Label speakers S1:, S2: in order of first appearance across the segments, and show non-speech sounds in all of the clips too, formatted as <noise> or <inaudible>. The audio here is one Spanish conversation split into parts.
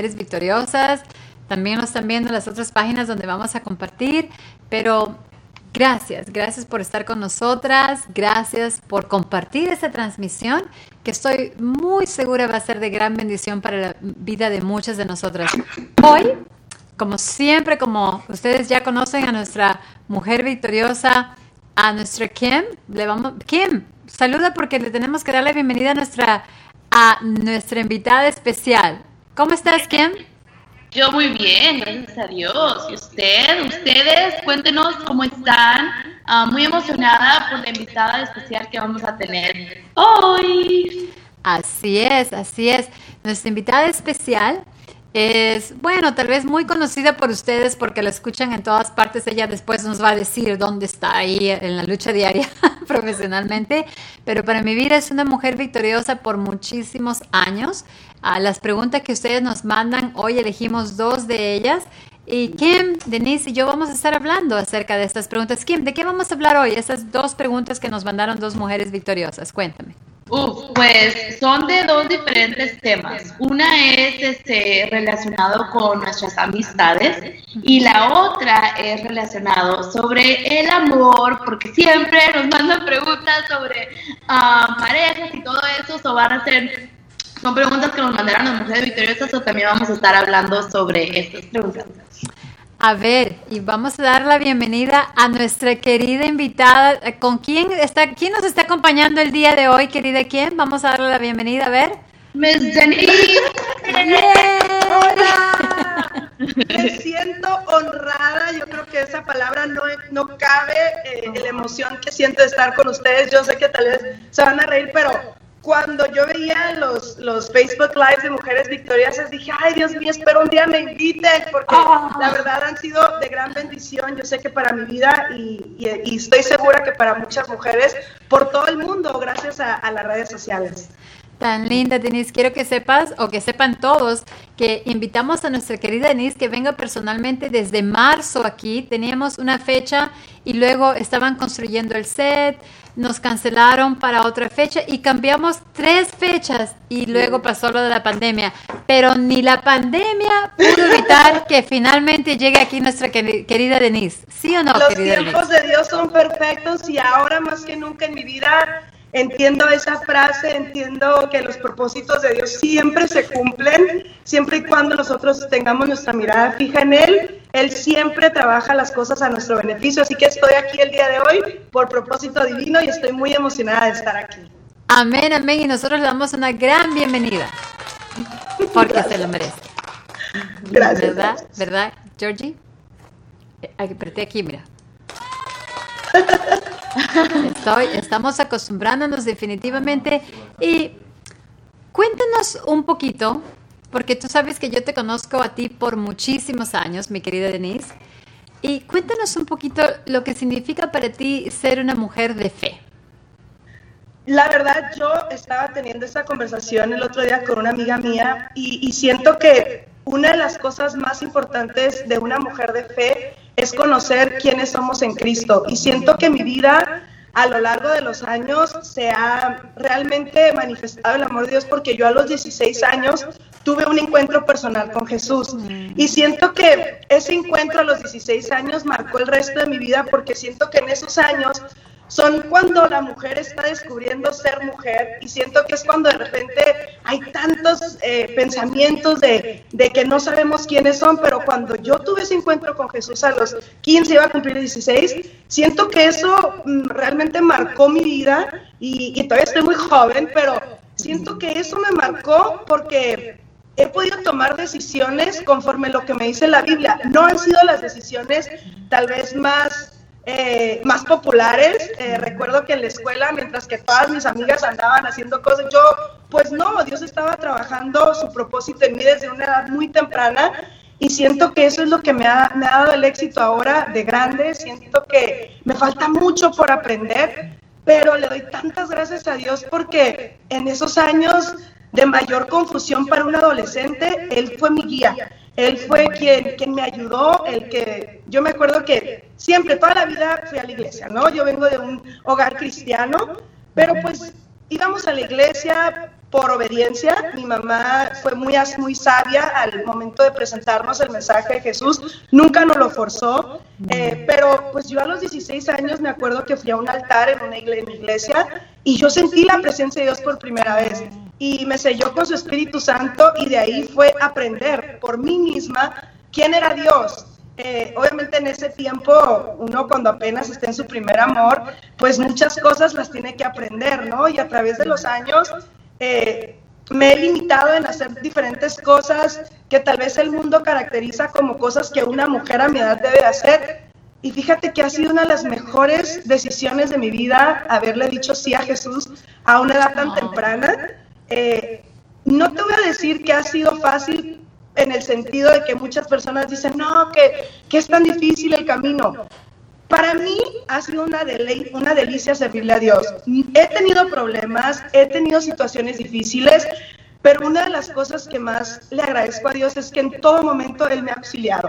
S1: Mujeres Victoriosas. También nos están viendo en las otras páginas donde vamos a compartir. Pero gracias, gracias por estar con nosotras. Gracias por compartir esta transmisión que estoy muy segura va a ser de gran bendición para la vida de muchas de nosotras. Hoy, como siempre, como ustedes ya conocen a nuestra mujer victoriosa, a nuestra Kim, le vamos, Kim, saluda porque le tenemos que dar la bienvenida nuestra, a nuestra invitada especial. ¿Cómo estás, Kim?
S2: Yo muy bien, gracias a Dios. ¿Y usted? ¿Ustedes? Cuéntenos cómo están. Ah, muy emocionada por la invitada especial que vamos a tener hoy.
S1: Así es, así es. Nuestra invitada especial es, bueno, tal vez muy conocida por ustedes porque la escuchan en todas partes. Ella después nos va a decir dónde está ahí en la lucha diaria <laughs> profesionalmente. Pero para mi vida es una mujer victoriosa por muchísimos años. A las preguntas que ustedes nos mandan, hoy elegimos dos de ellas. Y Kim, Denise y yo vamos a estar hablando acerca de estas preguntas. Kim, ¿de qué vamos a hablar hoy? Esas dos preguntas que nos mandaron dos mujeres victoriosas. Cuéntame.
S2: Uf, pues son de dos diferentes temas. Una es este, relacionado con nuestras amistades y la otra es relacionado sobre el amor, porque siempre nos mandan preguntas sobre uh, parejas y todo eso, o van a ser, son preguntas que nos mandaron las mujeres victoriosas o también vamos a estar hablando sobre estas preguntas.
S1: A ver, y vamos a dar la bienvenida a nuestra querida invitada. ¿Con quién está? ¿Quién nos está acompañando el día de hoy, querida? ¿Quién? Vamos a darle la bienvenida, a ver.
S2: Miss Denise.
S3: ¡Hola! <laughs> Me siento honrada, yo creo que esa palabra no, no cabe, eh, la emoción que siento de estar con ustedes, yo sé que tal vez se van a reír, pero cuando yo veía los, los Facebook Lives de Mujeres Victoriosas, dije, ay Dios mío, espero un día me inviten, porque ah. la verdad han sido de gran bendición, yo sé que para mi vida y, y, estoy segura que para muchas mujeres por todo el mundo, gracias a, a las redes sociales.
S1: Tan linda, Denise. Quiero que sepas o que sepan todos que invitamos a nuestra querida Denise que venga personalmente desde marzo aquí. Teníamos una fecha y luego estaban construyendo el set, nos cancelaron para otra fecha y cambiamos tres fechas y luego pasó lo de la pandemia. Pero ni la pandemia pudo evitar que finalmente llegue aquí nuestra querida Denise. ¿Sí o no?
S3: Los tiempos de Dios son perfectos y ahora más que nunca en mi vida Entiendo esa frase, entiendo que los propósitos de Dios siempre se cumplen, siempre y cuando nosotros tengamos nuestra mirada fija en Él. Él siempre trabaja las cosas a nuestro beneficio, así que estoy aquí el día de hoy por propósito divino y estoy muy emocionada de estar aquí.
S1: Amén, amén, y nosotros le damos una gran bienvenida, porque se lo merece.
S3: Gracias.
S1: ¿Verdad? ¿Verdad, Georgie? Eh, apreté aquí, mira. <laughs> Estoy, estamos acostumbrándonos definitivamente. Y cuéntanos un poquito, porque tú sabes que yo te conozco a ti por muchísimos años, mi querida Denise. Y cuéntanos un poquito lo que significa para ti ser una mujer de fe.
S3: La verdad, yo estaba teniendo esta conversación el otro día con una amiga mía y, y siento que una de las cosas más importantes de una mujer de fe es conocer quiénes somos en Cristo. Y siento que mi vida a lo largo de los años se ha realmente manifestado el amor de Dios porque yo a los 16 años tuve un encuentro personal con Jesús. Y siento que ese encuentro a los 16 años marcó el resto de mi vida porque siento que en esos años son cuando la mujer está descubriendo ser mujer y siento que es cuando de repente hay tantos eh, pensamientos de, de, que no sabemos quiénes son, pero cuando yo tuve ese encuentro con Jesús a los 15, iba a cumplir 16, siento que eso mm, realmente marcó mi vida y, y todavía estoy muy joven, pero siento que eso me marcó porque he podido tomar decisiones conforme lo que me dice la Biblia. No han sido las decisiones tal vez más eh, más populares. Eh, recuerdo que en la escuela, mientras que todas mis amigas andaban haciendo cosas, yo, pues no, Dios estaba trabajando su propósito en mí desde una edad muy temprana y siento que eso es lo que me ha, me ha dado el éxito ahora de grande. Siento que me falta mucho por aprender, pero le doy tantas gracias a Dios porque en esos años de mayor confusión para un adolescente, Él fue mi guía. Él fue quien, quien me ayudó, el que yo me acuerdo que siempre, toda la vida fui a la iglesia, ¿no? Yo vengo de un hogar cristiano, pero pues íbamos a la iglesia, por obediencia. Mi mamá fue muy, muy sabia al momento de presentarnos el mensaje de Jesús, nunca nos lo forzó, eh, pero pues yo a los 16 años me acuerdo que fui a un altar en una iglesia y yo sentí la presencia de Dios por primera vez y me selló con su Espíritu Santo y de ahí fue aprender por mí misma quién era Dios, eh, obviamente en ese tiempo, uno cuando apenas está en su primer amor, pues muchas cosas las tiene que aprender, ¿no? Y a través de los años eh, me he limitado en hacer diferentes cosas que tal vez el mundo caracteriza como cosas que una mujer a mi edad debe hacer. Y fíjate que ha sido una de las mejores decisiones de mi vida haberle dicho sí a Jesús a una edad tan temprana. Eh, no te voy a decir que ha sido fácil en el sentido de que muchas personas dicen, no, que, que es tan difícil el camino. Para mí ha sido una, una delicia servirle a Dios. He tenido problemas, he tenido situaciones difíciles, pero una de las cosas que más le agradezco a Dios es que en todo momento Él me ha auxiliado.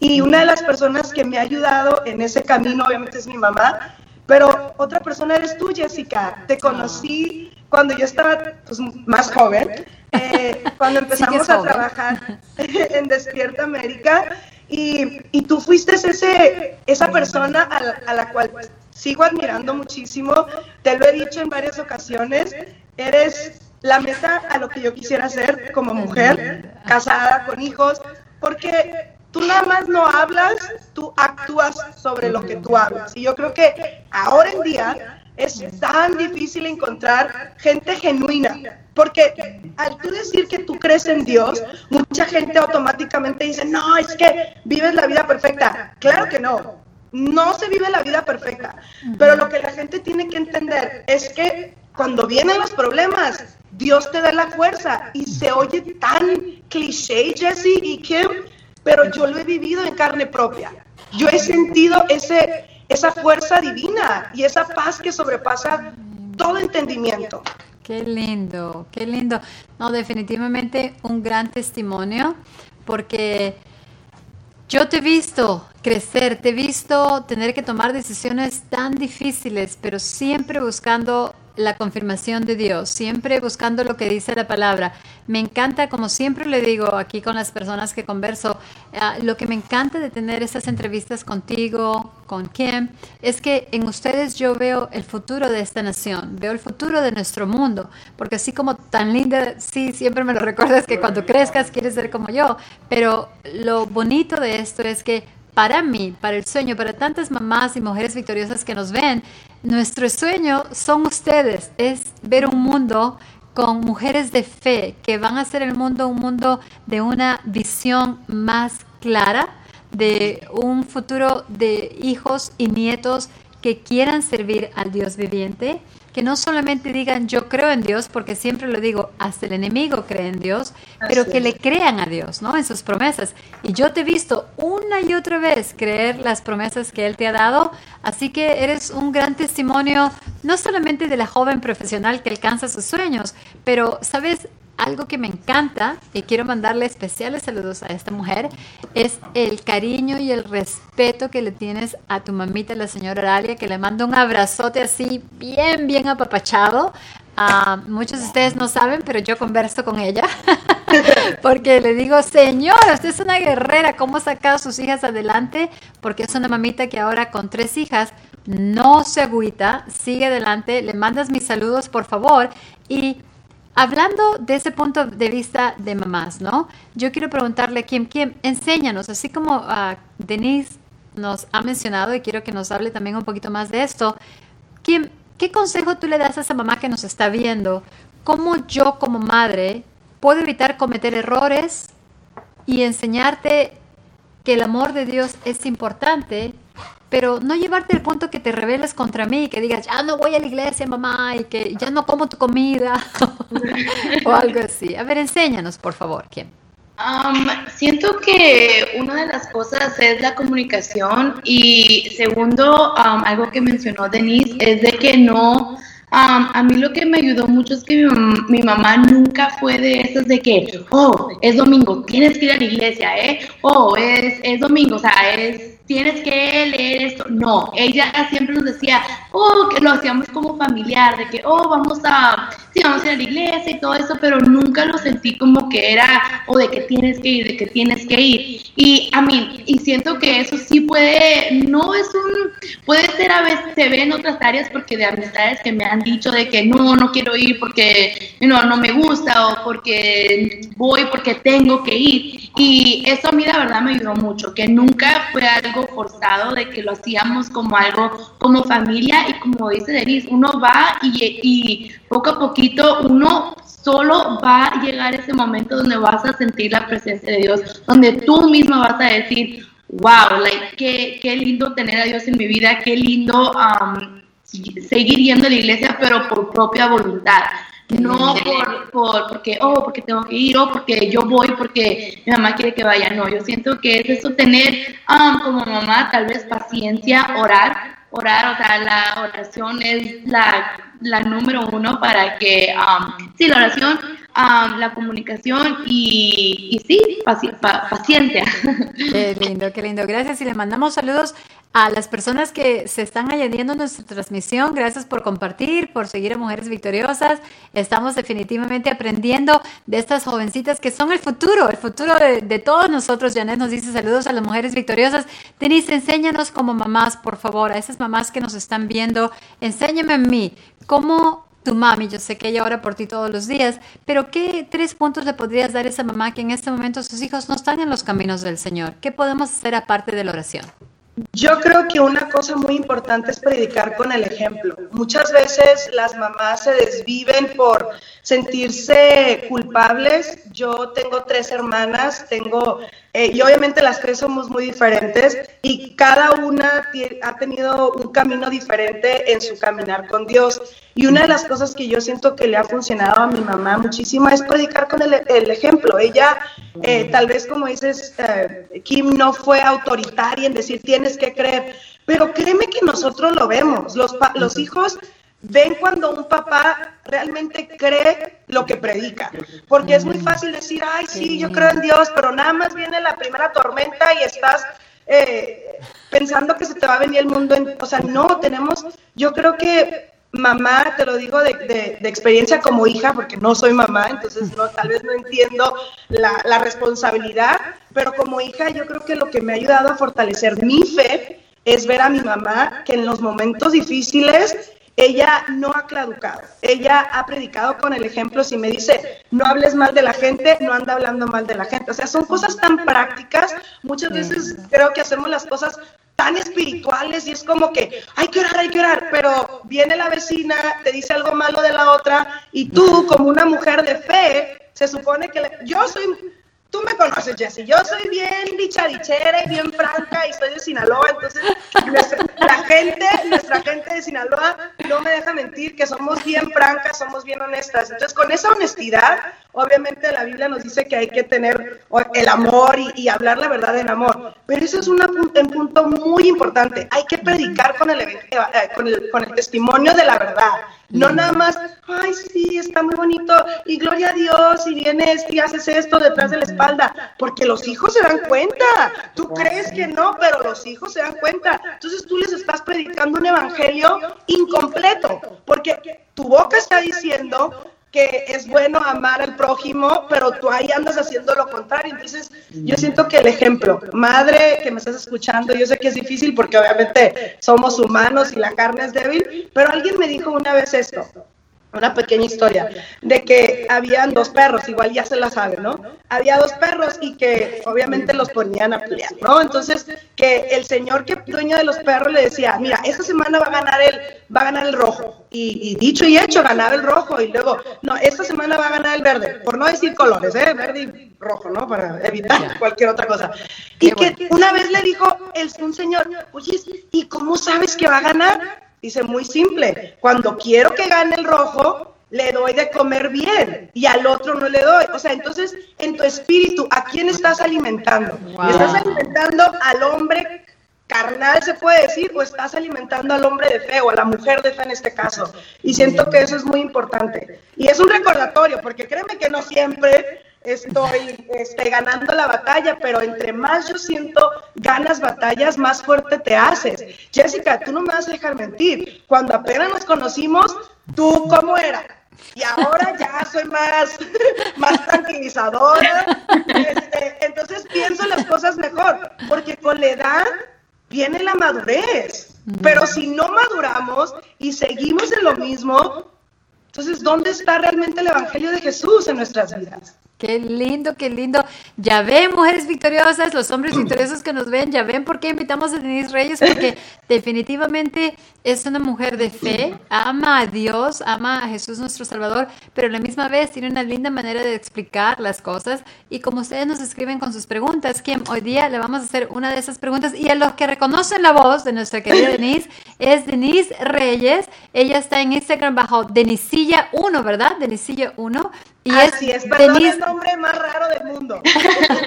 S3: Y una de las personas que me ha ayudado en ese camino, obviamente, es mi mamá, pero otra persona eres tú, Jessica. Te conocí cuando yo estaba pues, más joven eh, <laughs> cuando empezamos a trabajar <laughs> en Despierta América y, y, tú fuiste ese, esa persona a la, cual sigo admirando muchísimo, te lo he dicho en varias ocasiones, eres la meta a lo que yo quisiera ser como mujer, casada, con hijos, porque tú nada más no hablas, tú actúas sobre lo que tú hablas. Y yo creo que ahora en día es tan difícil encontrar gente genuina, porque al tú decir que tú crees en Dios, mucha gente automáticamente dice, no, es que vives la vida perfecta. Claro que no, no se vive la vida perfecta, pero lo que la gente tiene que entender es que cuando vienen los problemas, Dios te da la fuerza y se oye tan cliché, Jesse y Kim, pero yo lo he vivido en carne propia. Yo he sentido ese esa fuerza divina y esa paz que sobrepasa todo entendimiento.
S1: Qué lindo, qué lindo. No, definitivamente un gran testimonio porque yo te he visto crecer, te he visto tener que tomar decisiones tan difíciles, pero siempre buscando la confirmación de Dios, siempre buscando lo que dice la palabra. Me encanta, como siempre le digo aquí con las personas que converso, ah, lo que me encanta de tener estas entrevistas contigo, con Kim, es que en ustedes yo veo el futuro de esta nación, veo el futuro de nuestro mundo, porque así como tan linda, sí, siempre me lo recuerdas que cuando crezcas quieres ser como yo, pero lo bonito de esto es que para mí, para el sueño, para tantas mamás y mujeres victoriosas que nos ven, nuestro sueño son ustedes, es ver un mundo con mujeres de fe que van a hacer el mundo un mundo de una visión más clara, de un futuro de hijos y nietos que quieran servir al Dios viviente que no solamente digan yo creo en Dios, porque siempre lo digo, hasta el enemigo cree en Dios, pero que le crean a Dios, ¿no? En sus promesas. Y yo te he visto una y otra vez creer las promesas que Él te ha dado, así que eres un gran testimonio, no solamente de la joven profesional que alcanza sus sueños, pero, ¿sabes? Algo que me encanta y quiero mandarle especiales saludos a esta mujer es el cariño y el respeto que le tienes a tu mamita, la señora Aralia, que le mando un abrazote así bien, bien apapachado. Uh, muchos de ustedes no saben, pero yo converso con ella <laughs> porque le digo, señora, usted es una guerrera, ¿cómo ha sacado a sus hijas adelante? Porque es una mamita que ahora con tres hijas no se agüita, sigue adelante, le mandas mis saludos por favor y Hablando de ese punto de vista de mamás, ¿no? Yo quiero preguntarle, ¿quién, quién, enséñanos, así como uh, Denise nos ha mencionado y quiero que nos hable también un poquito más de esto, ¿quién, ¿qué consejo tú le das a esa mamá que nos está viendo? ¿Cómo yo como madre puedo evitar cometer errores y enseñarte que el amor de Dios es importante pero no llevarte al punto que te rebeles contra mí y que digas, ya no voy a la iglesia, mamá, y que ya no como tu comida, <laughs> o algo así. A ver, enséñanos, por favor, ¿quién?
S2: siento que una de las cosas es la comunicación y segundo, algo que mencionó Denise, es de que no a mí lo que me ayudó mucho es que mi, mamá nunca fue de esas de que, oh, es domingo, tienes que ir a la iglesia, ¿eh? Oh, es, es domingo, o sea, es, tienes que leer esto. no, ella siempre nos decía, oh, que lo hacíamos como familiar, de que, oh, vamos a, sí, vamos a ir a la iglesia y todo eso, pero nunca lo sentí como que era, o de que tienes que ir, de que tienes que ir. Y a mí, y siento que eso sí puede, no es un, puede ser a veces, se ve en otras áreas porque de amistades que me han dicho de que no, no quiero ir porque no, no me gusta o porque voy porque tengo que ir. Y eso a mí la verdad me ayudó mucho, que nunca fue algo forzado de que lo hacíamos como algo como familia y como dice Denise, uno va y, y poco a poquito uno solo va a llegar ese momento donde vas a sentir la presencia de Dios, donde tú misma vas a decir, wow, like, qué, qué lindo tener a Dios en mi vida, qué lindo um, seguir yendo a la iglesia, pero por propia voluntad. No por, por, porque, oh, porque tengo que ir, o porque yo voy, porque mi mamá quiere que vaya. No, yo siento que es eso, tener um, como mamá tal vez paciencia, orar, orar, o sea, la oración es la, la número uno para que, um, sí, la oración la comunicación y, y sí, paciencia. <laughs>
S1: Qué lindo, qué lindo. Gracias y le mandamos saludos a las personas que se están añadiendo a nuestra transmisión. Gracias por compartir, por seguir a Mujeres Victoriosas. Estamos definitivamente aprendiendo de estas jovencitas que son el futuro, el futuro de, de todos nosotros. Janet nos dice saludos a las Mujeres Victoriosas. Denise, enséñanos como mamás, por favor, a esas mamás que nos están viendo. Enséñame a mí cómo tu mami, yo sé que ella ora por ti todos los días, pero ¿qué tres puntos le podrías dar a esa mamá que en este momento sus hijos no están en los caminos del Señor? ¿Qué podemos hacer aparte de la oración?
S3: Yo creo que una cosa muy importante es predicar con el ejemplo. Muchas veces las mamás se desviven por sentirse culpables. Yo tengo tres hermanas, tengo eh, y obviamente las tres somos muy diferentes y cada una ha tenido un camino diferente en su caminar con Dios. Y una de las cosas que yo siento que le ha funcionado a mi mamá muchísimo es predicar con el, ejemplo. Ella, eh, tal vez como dices, eh, Kim no fue autoritaria en decir tienes que creer, pero créeme que nosotros lo vemos. Los, los hijos ven cuando un papá realmente cree lo que predica. Porque es muy fácil decir, ay, sí, yo creo en Dios, pero nada más viene la primera tormenta y estás eh, pensando que se te va a venir el mundo. En, o sea, no, tenemos, yo creo que mamá, te lo digo de, experiencia como hija, porque no soy mamá, entonces no, tal vez no entiendo la, la responsabilidad, pero como hija yo creo que lo que me ha ayudado a fortalecer mi fe es ver a mi mamá que en los momentos difíciles ella no ha claudicado, ella ha predicado con el ejemplo, si me dice, no hables mal de la gente, no anda hablando mal de la gente. O sea, son cosas tan prácticas, muchas veces creo que hacemos las cosas tan espirituales y es como que hay que orar, hay que orar, pero viene la vecina, te dice algo malo de la otra y tú como una mujer de fe, se supone que yo soy Tú me conoces, Jessy. Yo soy bien dichadichera y bien franca y soy de Sinaloa. Entonces, la gente, nuestra gente de Sinaloa no me deja mentir que somos bien francas, somos bien honestas. Entonces, con esa honestidad, obviamente la Biblia nos dice que hay que tener el amor y, hablar la verdad en amor. Pero eso es un punto muy importante. Hay que predicar con el, eh, testimonio de la verdad. No nada más, ay, sí, está muy bonito, y gloria a Dios, y vienes y haces esto detrás de la espalda, porque los hijos se dan cuenta. Tú crees que no, pero los hijos se dan cuenta. Entonces tú les estás predicando un evangelio incompleto, porque tu boca está diciendo, que es bueno amar al prójimo, pero tú ahí andas haciendo lo contrario. Entonces, yo siento que el ejemplo, madre que me estás escuchando, yo sé que es difícil porque obviamente somos humanos y la carne es débil, pero alguien me dijo una vez esto, una pequeña historia de que habían dos perros, igual ya se la sabe, ¿no? Había dos perros y que obviamente los ponían a pelear, ¿no? Entonces, que el señor que dueño de los perros le decía, mira, esta semana va a ganar el, va a ganar el rojo. Y, dicho y hecho, ganaba el rojo. Y luego, no, esta semana va a ganar el verde, por no decir colores, ¿eh? Verde y rojo, ¿no? Para evitar cualquier otra cosa. y que una vez le dijo el, un señor, oye, ¿y cómo sabes que va a ganar? Dice, muy simple, cuando quiero que gane el rojo, le doy de comer bien y al otro no le doy. O sea, entonces, en tu espíritu, ¿a quién estás alimentando? ¿Estás alimentando al hombre carnal, se puede decir, o estás alimentando al hombre de fe o a la mujer de fe en este caso? Y siento que eso es muy importante. Y es un recordatorio, porque créeme que no siempre estoy este, ganando la batalla, pero entre más yo siento ganas batallas, más fuerte te haces. Jessica, tú no me vas a dejar mentir. Cuando apenas nos conocimos, ¿tú cómo era? Y ahora ya soy más, <laughs> más tranquilizadora. Este, entonces pienso las cosas mejor, porque con la edad viene la madurez. Pero si no maduramos y seguimos en lo mismo, entonces, ¿dónde está realmente el Evangelio de Jesús en nuestras vidas?
S1: Qué lindo, qué lindo. Ya ven, mujeres victoriosas, los hombres <clears throat> victoriosos que nos ven, ya ven por qué invitamos a Denise Reyes, porque <clears throat> definitivamente es una mujer de fe, ama a Dios, ama a Jesús nuestro Salvador, pero a la misma vez tiene una linda manera de explicar las cosas. Y como ustedes nos escriben con sus preguntas, Kim, hoy día le vamos a hacer una de esas preguntas. Y a los que reconocen la voz de nuestra querida Denise, es Denise Reyes. Ella está en Instagram bajo Denisilla1, ¿verdad? Denisilla1.
S3: Y Así es, es perdón, el nombre más raro del mundo.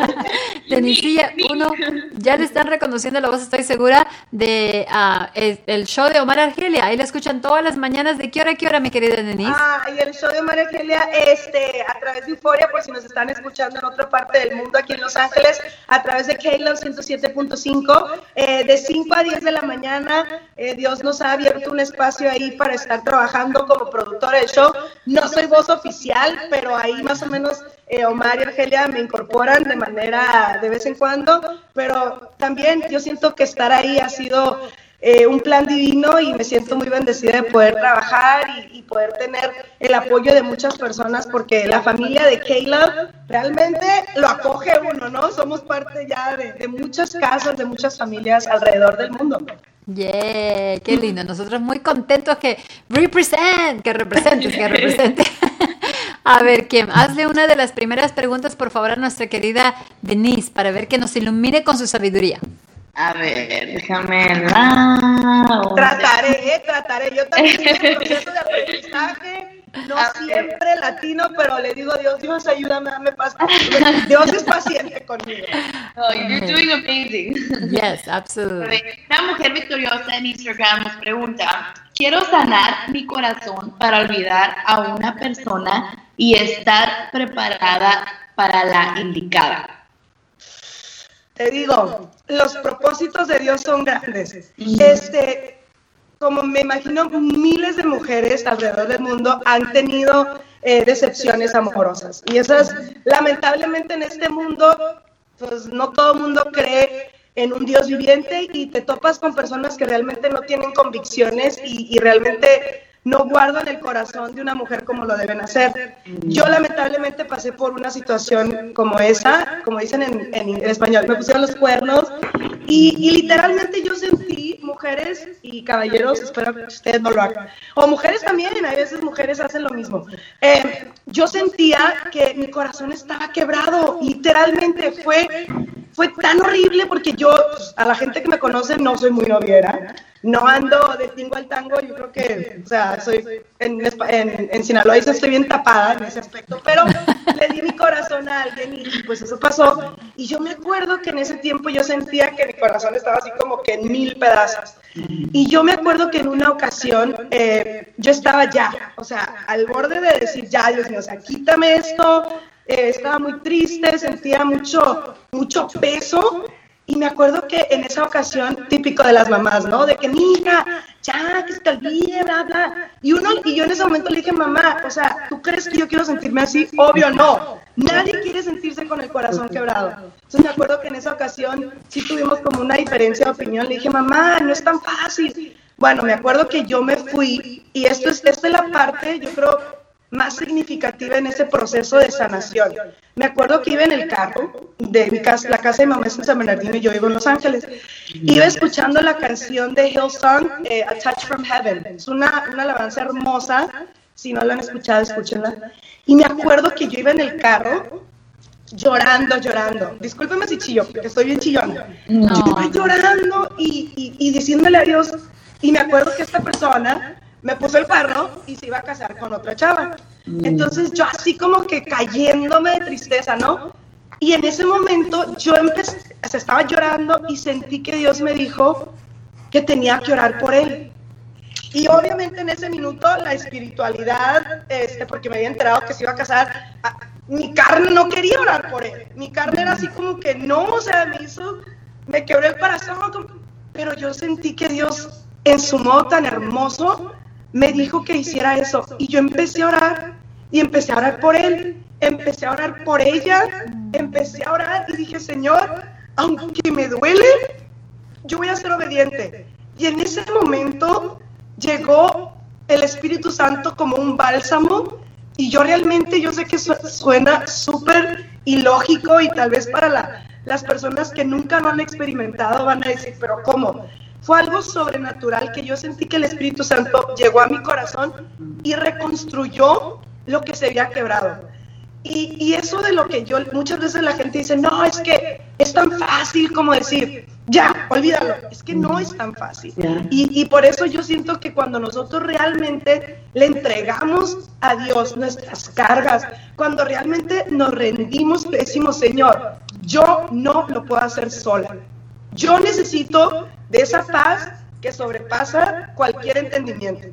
S3: <laughs>
S1: Denisilla, uno, ya le están reconociendo la voz, estoy segura, de uh, el show de Omar Argelia. Ahí la escuchan todas las mañanas. ¿De qué hora a qué hora, mi querida Denise?
S3: Ah, y el show de Omar Argelia, este, a través de Euforia, por si nos están escuchando en otra parte del mundo, aquí en Los Ángeles, a través de Kayla 107.5, eh, de 5 a 10 de la mañana. Eh, Dios nos ha abierto un espacio ahí para estar trabajando como productora del show. No soy voz oficial, pero ahí más o menos eh, Omar y Argelia me incorporan de manera de vez en cuando, pero también yo siento que estar ahí ha sido eh, un plan divino y me siento muy bendecida de poder trabajar y, poder tener el apoyo de muchas personas porque la familia de Caleb realmente lo acoge uno, ¿no? Somos parte ya de, de muchas casas, de muchas familias alrededor del mundo.
S1: Yeah, qué lindo. Nosotros muy contentos que represent, que representes, que represente. <laughs> A ver, Kim, hazle una de las primeras preguntas, por favor, a nuestra querida Denise, para ver que nos ilumine con su sabiduría.
S2: A ver, déjame la...
S3: Trataré, eh, trataré. Yo también estoy en proceso de aprendizaje, no siempre latino, pero le digo a Dios, Dios, ayúdame, dame paz. Dios es paciente conmigo.
S2: Oh, you're doing amazing.
S1: Yes, absolutely.
S2: Una mujer victoriosa en Instagram nos pregunta, quiero sanar mi corazón para olvidar a una persona y estar preparada para la indicada.
S3: Te digo, los propósitos de Dios son grandes. Este, como me imagino, miles de mujeres alrededor del mundo han tenido eh, decepciones amorosas. Y esas, lamentablemente en este mundo, pues no todo el mundo cree en un Dios viviente y te topas con personas que realmente no tienen convicciones y, y realmente no guardan el corazón de una mujer como lo deben hacer. Yo lamentablemente pasé por una situación como esa, como dicen en, español, me pusieron los cuernos y, literalmente yo sentí mujeres y caballeros, espero que ustedes no lo hagan, o mujeres también, a veces mujeres hacen lo mismo. Eh, yo sentía que mi corazón estaba quebrado, literalmente fue, fue tan horrible porque yo, a la gente que me conoce, no soy muy noviera no ando de tingo al tango, yo creo que, o sea, soy en, en, en Sinaloa y estoy bien tapada en ese aspecto, pero le di mi corazón a alguien y pues eso pasó. Y yo me acuerdo que en ese tiempo yo sentía que mi corazón estaba así como que en mil pedazos. Y yo me acuerdo que en una ocasión eh, yo estaba ya, o sea, al borde de decir, ya, Dios mío, o sea, quítame esto, eh, estaba muy triste, sentía mucho, mucho peso y me acuerdo que en esa ocasión, típico de las mamás, ¿no? De que, mija, ya, que se te olvide, bla, bla. Y, uno, y yo en ese momento le dije, mamá, o sea, ¿tú crees que yo quiero sentirme así? Obvio no. Nadie quiere sentirse con el corazón quebrado. Entonces me acuerdo que en esa ocasión sí tuvimos como una diferencia de opinión. Le dije, mamá, no es tan fácil. Bueno, me acuerdo que yo me fui y esto es, esta es la parte, yo creo, más significativa en ese proceso de sanación. Me acuerdo que iba en el carro de mi casa, la casa de mamá es en San Bernardino y yo vivo en Los Ángeles. Iba escuchando la canción de Hillsong, eh, A Touch from Heaven. Es una, una alabanza hermosa. Si no la han escuchado, escúchenla. Y me acuerdo que yo iba en el carro llorando, llorando. Discúlpeme si chillo, porque estoy bien chillona. Yo iba llorando y, y, y diciéndole a Dios. Y me acuerdo que esta persona me puso el carro y se iba a casar con otra chava. Entonces yo así como que cayéndome de tristeza, ¿no? Y en ese momento yo empecé, se estaba llorando y sentí que Dios me dijo que tenía que orar por él. Y obviamente en ese minuto la espiritualidad, este, porque me había enterado que se iba a casar, mi carne no quería orar por él. Mi carne era así como que no, o sea, me hizo, me quebró el corazón, pero yo sentí que Dios en su modo tan hermoso me dijo que hiciera eso. Y yo empecé a orar y empecé a orar por él, empecé a orar por ella, empecé a orar y dije, Señor, aunque me duele, yo voy a ser obediente. Y en ese momento llegó el Espíritu Santo como un bálsamo y yo realmente, yo sé que suena súper ilógico y tal vez para las personas que nunca lo han experimentado van a decir, pero ¿cómo? Fue algo sobrenatural que yo sentí que el Espíritu Santo llegó a mi corazón y reconstruyó lo que se había quebrado. Y, y, eso de lo que yo, muchas veces la gente dice, no, es que es tan fácil como decir, ya, olvídalo. Es que no es tan fácil. Y, y, por eso yo siento que cuando nosotros realmente le entregamos a Dios nuestras cargas, cuando realmente nos rendimos, decimos, Señor, yo no lo puedo hacer sola. Yo necesito de esa paz que sobrepasa cualquier entendimiento.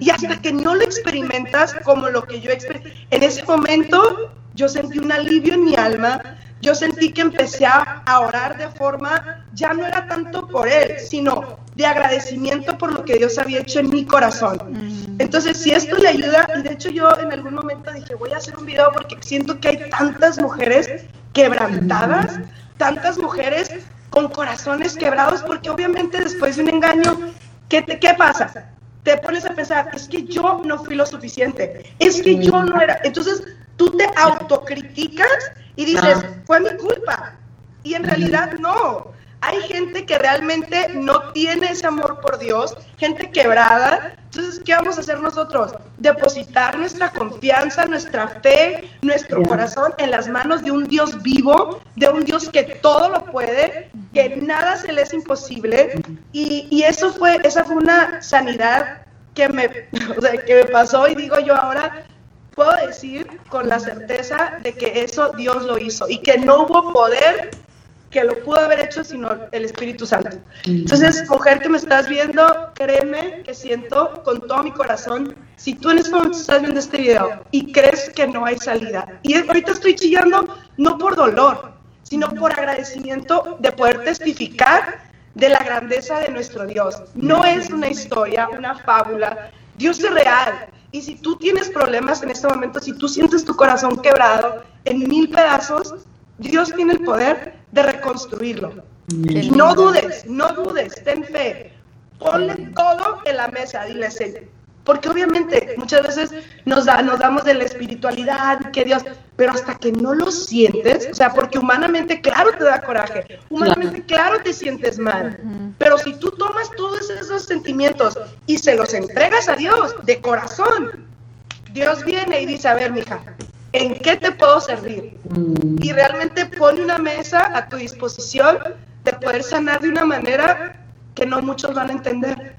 S3: Y hasta que no lo experimentas como lo que yo experimenté, en ese momento yo sentí un alivio en mi alma, yo sentí que empecé a, orar de forma, ya no era tanto por él, sino de agradecimiento por lo que Dios había hecho en mi corazón. Mm. Entonces, si esto le ayuda, y de hecho yo en algún momento dije, voy a hacer un video porque siento que hay tantas mujeres quebrantadas, tantas mujeres con corazones quebrados, porque obviamente después de un engaño, ¿qué, qué pasa? Te pones a pensar, es que yo no fui lo suficiente, es que yo no era. Entonces tú te autocriticas y dices, ah. fue mi culpa. Y en realidad no. Hay gente que realmente no tiene ese amor por Dios, gente quebrada. Entonces, ¿qué vamos a hacer nosotros? Depositar nuestra confianza, nuestra fe, nuestro corazón en las manos de un Dios vivo, de un Dios que todo lo puede, que nada se le es imposible. Y, y eso fue, esa fue una sanidad que me, <laughs> o sea, que me pasó y digo yo ahora, puedo decir con la certeza de que eso Dios lo hizo y que no hubo poder que lo pudo haber hecho sino el Espíritu Santo. Entonces, mujer que me estás viendo, créeme que siento con todo mi corazón, si tú en este momento estás viendo este video y crees que no hay salida, y ahorita estoy chillando no por dolor, sino por agradecimiento de poder testificar de la grandeza de nuestro Dios. No es una historia, una fábula, Dios es real. Y si tú tienes problemas en este momento, si tú sientes tu corazón quebrado en mil pedazos, Dios tiene el poder de reconstruirlo. Y no dudes, no dudes, ten fe. Ponle todo en la mesa, dile, Señor, porque obviamente muchas veces nos, da, nos damos de la espiritualidad, que Dios, pero hasta que no lo sientes, o sea, porque humanamente claro te da coraje, humanamente claro. te sientes mal, pero si tú tomas todos esos sentimientos y se los entregas a Dios de corazón, Dios viene y dice, a ver, mija, ¿en qué te puedo servir? Y realmente pone una mesa a tu disposición de poder sanar de una manera que no muchos van a entender.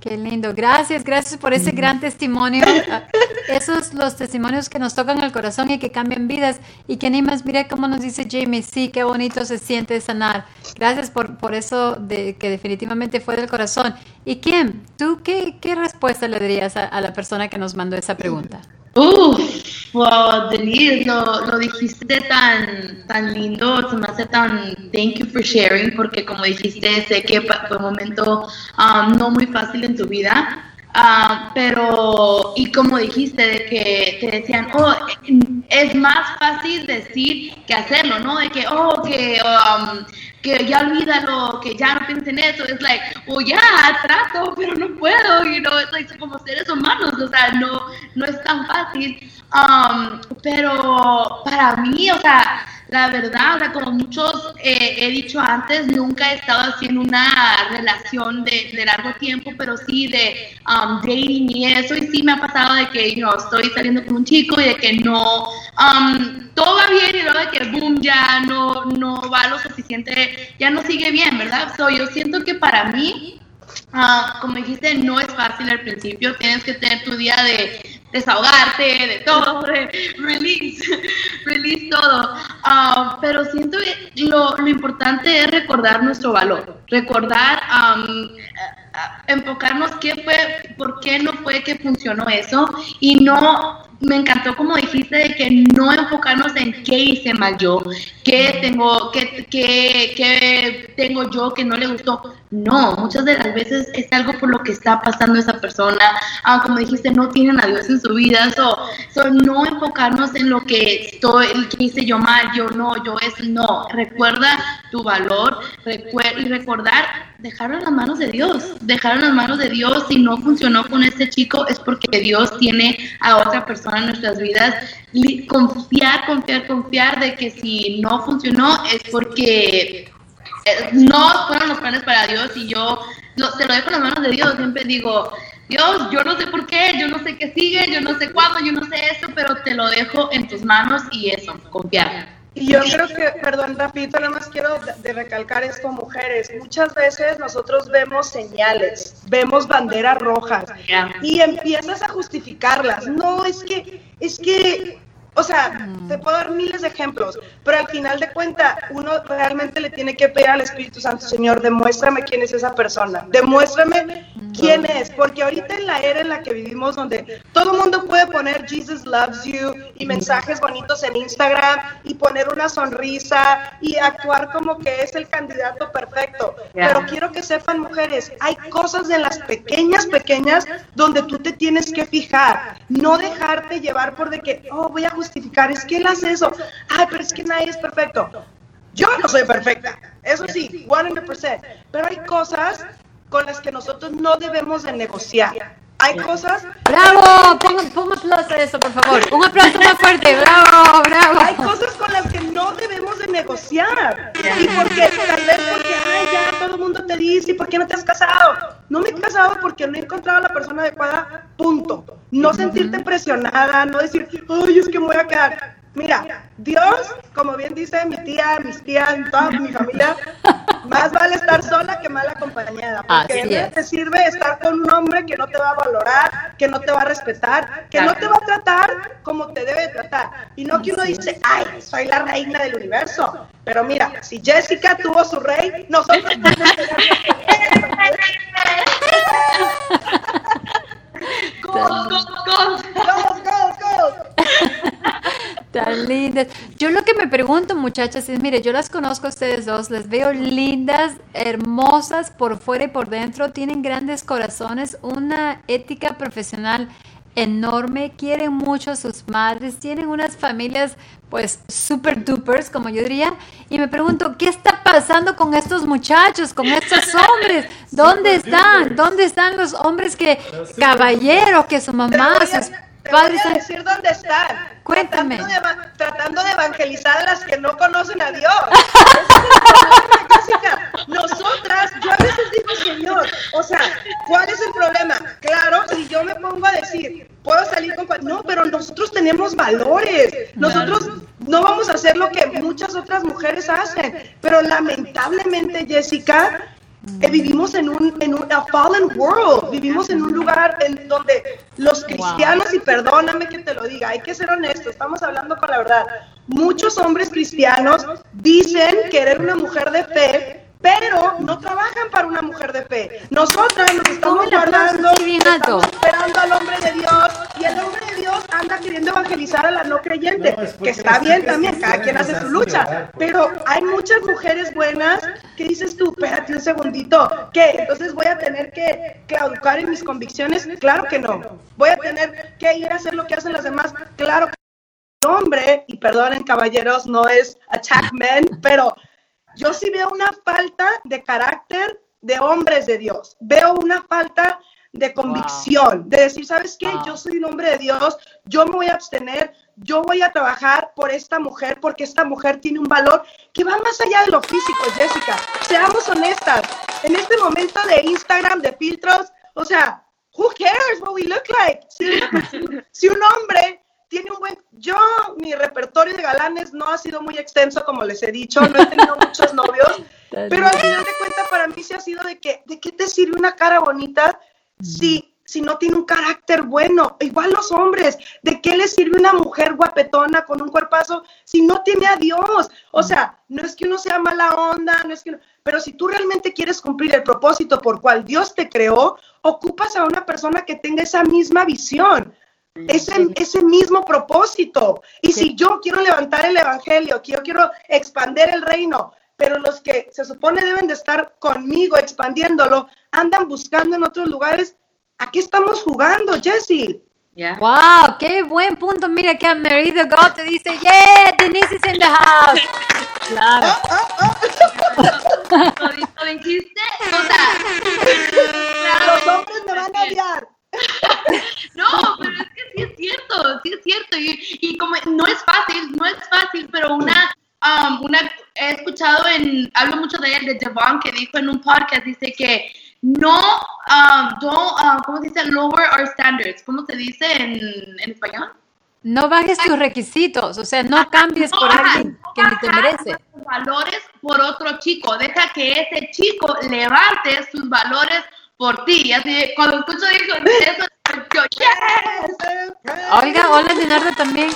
S1: Qué lindo. Gracias, gracias por ese gran testimonio. Ah, esos los testimonios que nos tocan el corazón y que cambian vidas y que animas. Mira cómo nos dice Jamie, sí, qué bonito se siente sanar. Gracias por, por eso de que definitivamente fue del corazón. ¿Y Kim, tú qué, qué respuesta le darías a la persona que nos mandó esa pregunta?
S2: Uf, wow, Denise, lo, dijiste tan, tan lindo, se me hace tan thank you for sharing, porque como dijiste, sé que fue un momento um, no muy fácil en tu vida, uh, pero, y como dijiste, de que te decían, oh, es más fácil decir que hacerlo, ¿no? De que, oh, que... Um, que ya olvídalo, que ya no piensen en eso. Es like, oh ya, trato, pero no puedo, you know, es como seres humanos, o sea, no, no es tan fácil. Um, pero para mí, o sea, la verdad, como muchos eh, he dicho antes, nunca he estado en una relación de, largo tiempo, pero sí de um, dating y eso, y sí me ha pasado de que yo estoy saliendo con un chico y de que no, um, todo va bien y luego de que boom, ya no, no va lo suficiente, ya no sigue bien, ¿verdad? So, yo siento que para mí, uh, como dijiste, no es fácil al principio, tienes que tener tu día de desahogarte, de todo, <laughs> release, release todo. Ah, pero siento que lo, lo, importante es recordar nuestro valor, recordar, enfocarnos qué fue, por qué no fue que funcionó eso y no me encantó como dijiste de que no enfocarnos en qué hice mal yo, qué tengo, qué, qué, qué tengo yo que no le gustó. No, muchas de las veces es algo por lo que está pasando esa persona. Ah, como dijiste, no tienen a Dios en su vida. So, so no enfocarnos en lo que estoy, que hice yo mal, yo no, yo es no. Recuerda tu valor y recordar, dejarlo en las manos de Dios. Dejarlo en las manos de Dios. Si no funcionó con este chico, es porque Dios tiene a otra persona en nuestras vidas. Confiar, confiar, confiar de que si no funcionó es porque eh, no fueron los planes para Dios y yo te lo dejo en las manos de Dios. Siempre digo, Dios, yo no sé por qué, yo no sé qué sigue, yo no sé cuándo, yo no sé eso, pero te lo dejo en tus manos y eso, confiar.
S3: Y yo creo que, perdón, Rapito, nada más quiero de, recalcar esto, mujeres. Muchas veces nosotros vemos señales, vemos banderas rojas y empiezas a justificarlas. No, es que, es que o sea, te puedo dar miles de ejemplos, pero al final de cuentas, uno realmente le tiene que pedir al Espíritu Santo, Señor, demuéstrame quién es esa persona, demuéstrame quién es, porque ahorita en la era en la que vivimos, donde todo el mundo puede poner Jesus loves you y mensajes bonitos en Instagram y poner una sonrisa y actuar como que es el candidato perfecto, pero quiero que sepan, mujeres, hay cosas en las pequeñas, pequeñas, donde tú te tienes que fijar, no dejarte llevar por de que, oh, voy a justificar, es que él hace eso. Ay, pero es que nadie es perfecto. Yo no soy perfecta, eso sí, 100%. Pero hay cosas con las que nosotros no debemos de negociar. Hay cosas...
S1: ¡Bravo! Ponga, un aplauso a eso, por favor. Un aplauso más fuerte. ¡Bravo! ¡Bravo!
S3: Hay cosas con las que no debemos de negociar. Y porque tal vez porque, ay, ya todo el mundo te dice, ¿y por qué no te has casado? No me he casado porque no he encontrado a la persona adecuada, punto. No sentirte presionada, no decir, ay, es que me voy a quedar. Mira, Dios, como bien dice mi tía, mis tías, toda mi familia, más vale estar sola que mal acompañada. Porque de te sirve estar con un hombre que no te va a valorar, que no te va a respetar, que no te va a tratar como te debe tratar. Y no que uno dice, ay, soy la reina del universo. Pero mira, si Jessica tuvo su rey, nosotros podemos <laughs> tener <laughs>
S1: Go, go, go. Go, go, go. Tan lindas. Yo lo que me pregunto, muchachas, es, mire, yo las conozco a ustedes dos, les veo lindas, hermosas por fuera y por dentro, tienen grandes corazones, una ética profesional enorme, quieren mucho a sus madres, tienen unas familias pues super dupers, como yo diría, y me pregunto, ¿qué está pasando con estos muchachos, con estos <laughs> hombres? ¿Dónde están? ¿Dónde están los hombres que, caballeros, que su mamá,
S3: te voy a decir dónde están.
S1: Cuéntame.
S3: Tratando de, evangelizar a las que no conocen a Dios. <laughs> Jessica, nosotras, yo a veces digo, Señor, o sea, ¿cuál es el problema? Claro, si yo me pongo a decir, puedo salir con... No, pero nosotros tenemos valores. Nosotros no vamos a hacer lo que muchas otras mujeres hacen. Pero lamentablemente, Jessica, que vivimos en un, en un fallen world, vivimos en un lugar en donde los cristianos, y perdóname que te lo diga, hay que ser honesto, estamos hablando con la verdad, muchos hombres cristianos dicen querer una mujer de fe, pero no trabajan para una mujer de fe. Nosotras nos estamos guardando, estamos esperando al hombre de Dios y el hombre de Dios anda queriendo evangelizar a la no creyente, que está bien también, cada quien hace su lucha, pero hay muchas mujeres buenas que dices tú, espérate un segundito, ¿qué? Entonces voy a tener que claudicar en mis convicciones, claro que no. Voy a tener que ir a hacer lo que hacen las demás, claro que no. hombre, y perdonen caballeros, no es attack men, pero yo sí veo una falta de carácter de hombres de Dios. Veo una falta de convicción, de decir, ¿sabes qué? Yo soy un hombre de Dios, yo me voy a abstener, yo voy a trabajar por esta mujer porque esta mujer tiene un valor que va más allá de lo físico, Jessica. Seamos honestas, en este momento de Instagram, de filtros, o sea, who cares what we look like? si un <laughs> hombre tiene un buen... Yo, mi repertorio de galanes no ha sido muy extenso, como les he dicho, no he tenido <laughs> muchos novios, pero al final de cuentas para mí sí ha sido de que, ¿de qué te sirve una cara bonita si, si no tiene un carácter bueno? Igual los hombres, ¿de qué les sirve una mujer guapetona con un cuerpazo si no tiene a Dios? O sea, no es que uno sea mala onda, no es que... Pero si tú realmente quieres cumplir el propósito por cual Dios te creó, ocupas a una persona que tenga esa misma visión. Ese, ese mismo propósito. Y si yo quiero levantar el evangelio, que yo quiero expander el reino, pero los que se supone deben de estar conmigo expandiéndolo, andan buscando en otros lugares, ¿a qué estamos jugando, Jesse?
S1: Wow, qué buen punto. Mira que Mary the God te dice, yeah, Denise is in the house. Claro. <laughs>
S2: ¿Lo dijiste? O sea,
S3: los hombres me van a odiar. <laughs>
S2: No, pero es que sí es cierto, sí es cierto. Y, y como no es fácil, no es fácil, pero una, um, una, he escuchado en, hablo mucho de él, de Devon, que dijo en un podcast, dice que no, um, don't, um, ¿cómo se dice? Lower our standards. ¿Cómo se dice en, en español?
S1: No bajes tus requisitos, o sea, no cambies por alguien que ni te merece.
S2: Tus valores por otro chico. Deja que ese chico levante sus valores por ti. Y así, cuando escucho eso, eso yo, yes.
S1: Oiga, hola Leonardo también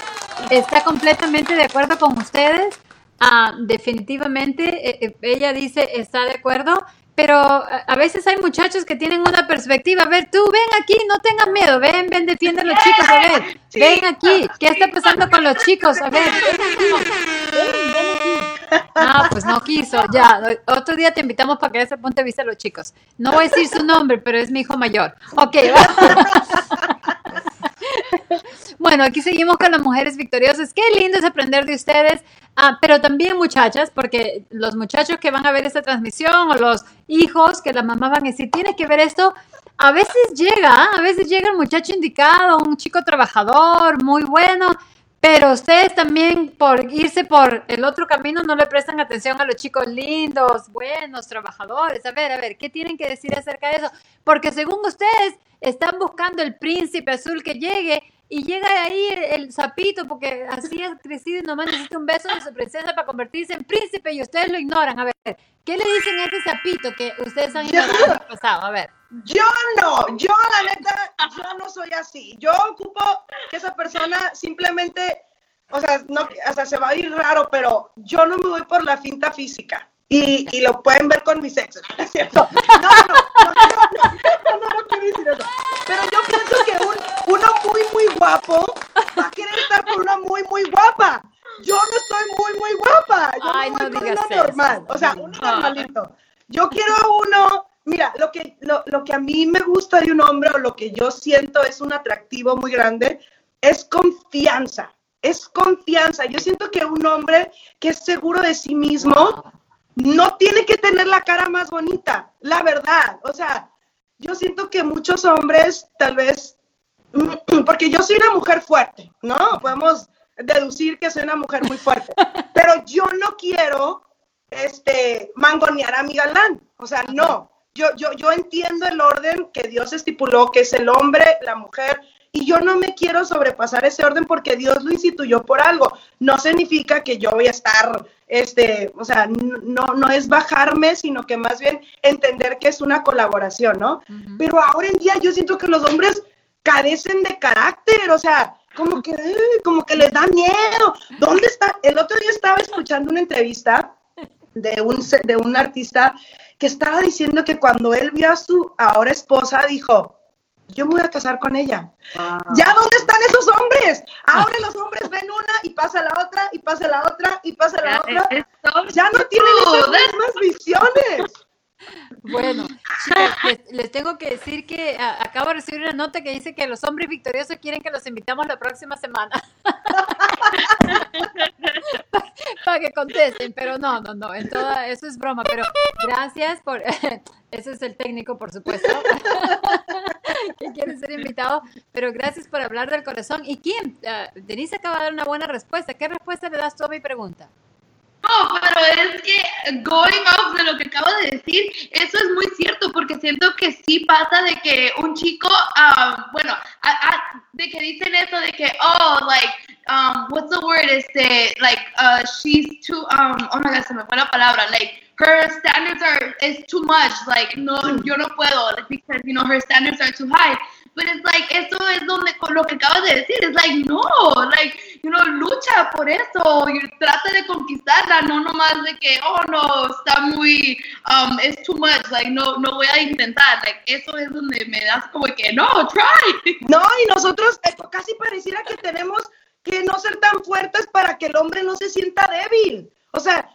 S1: está completamente de acuerdo con ustedes. Ah, definitivamente, eh, eh, ella dice está de acuerdo pero a veces hay muchachos que tienen una perspectiva. A ver, tú ven aquí, no tengas miedo, ven, ven, defiende a los chicos, a ver, ven aquí, ¿qué está pasando con los chicos? A ver, ven aquí, ven, ven aquí. <laughs> No, pues no quiso, ya, otro día te invitamos para que ese punto de vista a los chicos. No voy a decir su nombre, pero es mi hijo mayor. Ok, <laughs> Bueno, aquí seguimos con las mujeres victoriosas. Qué lindo es aprender de ustedes. Ah, pero también muchachas, porque los muchachos que van a ver esta transmisión o los hijos que las mamás van a decir, tienes que ver esto, a veces llega, a veces llega el muchacho indicado, un chico trabajador, muy bueno, pero ustedes también por irse por el otro camino no le prestan atención a los chicos lindos, buenos, trabajadores. A ver, a ver, ¿qué tienen que decir acerca de eso? Porque según ustedes están buscando el príncipe azul que llegue y llega ahí el, sapito, porque así ha crecido y nomás necesita un beso de su princesa para convertirse en príncipe y ustedes lo ignoran. A ver, ¿qué le dicen a este sapito que ustedes han ignorado en el pasado? A ver.
S3: Yo no, yo la neta, yo no soy así. Yo ocupo que esa persona simplemente, o sea, no, o sea, se va a ir raro, pero yo no me voy por la finta física. Y, y lo pueden ver con mis exes, ¿no es cierto? No, no, no, no, no, no, no, quiero decir eso. Pero yo pienso que un, uno muy, muy guapo va a querer estar con una muy, muy guapa. Yo no estoy muy, muy guapa. Yo
S1: Ay,
S3: no,
S1: no
S3: voy
S1: digas
S3: con uno normal. O sea, uno normalito. Yo quiero a uno. Mira, lo que, lo, lo que a mí me gusta de un hombre o lo que yo siento es un atractivo muy grande es confianza. Es confianza. Yo siento que un hombre que es seguro de sí mismo no tiene que tener la cara más bonita, la verdad. O sea, yo siento que muchos hombres tal vez, <clears throat> porque yo soy una mujer fuerte, ¿no? Podemos deducir que soy una mujer muy fuerte, <laughs> pero yo no quiero este, mangonear a mi galán. O sea, no. Yo, yo, yo entiendo el orden que Dios estipuló, que es el hombre, la mujer, y yo no me quiero sobrepasar ese orden porque Dios lo instituyó por algo. No significa que yo voy a estar, este, o sea, no, no es bajarme, sino que más bien entender que es una colaboración, ¿no? Pero ahora en día yo siento que los hombres carecen de carácter, o sea, como que, como que les da miedo. ¿Dónde está? El otro día estaba escuchando una entrevista de un, de un artista que estaba diciendo que cuando él vio a su ahora esposa, dijo, yo me voy a casar con ella. ¿Ya dónde están esos hombres? Ahora los hombres ven una y pasa la otra, y pasa la otra, y pasa la otra. Ya no tienen esas mismas visiones.
S1: Bueno, <laughs> les, les tengo que decir que a- acabo de recibir una nota que dice que los hombres victoriosos quieren que los invitamos la próxima semana. <laughs> <laughs> Para que contesten, pero no, no, no, en toda, eso es broma, pero gracias por, <laughs> ese es el técnico, por supuesto, <laughs> que quiere ser invitado, pero gracias por hablar del corazón. ¿Y quién? Ah, Denise acaba de dar una buena respuesta. ¿Qué respuesta le das tú a mi pregunta?
S2: No, pero es que going off de lo que acabo de decir, eso es muy cierto, porque siento que sí pasa de que un chico, um, bueno, a- a- de que dicen eso de que, oh, like, um, what's the word, este, like, uh, she's too, um, oh my god, se me fue la palabra, like, her standards are, is too much, like, no, yo no puedo, like, because, you know, her standards are too high. Pero es like, eso es donde, con lo que acabas de decir, es like, no, like, you know, lucha por eso, y trata de conquistarla, no nomás de que, oh no, está muy, um, es too much, like, no, no voy a intentar, like, eso es donde me das como que, no, try. <laughs>
S3: No, y nosotros eh, casi pareciera que tenemos que no ser tan fuertes para que el hombre no se sienta débil. O sea,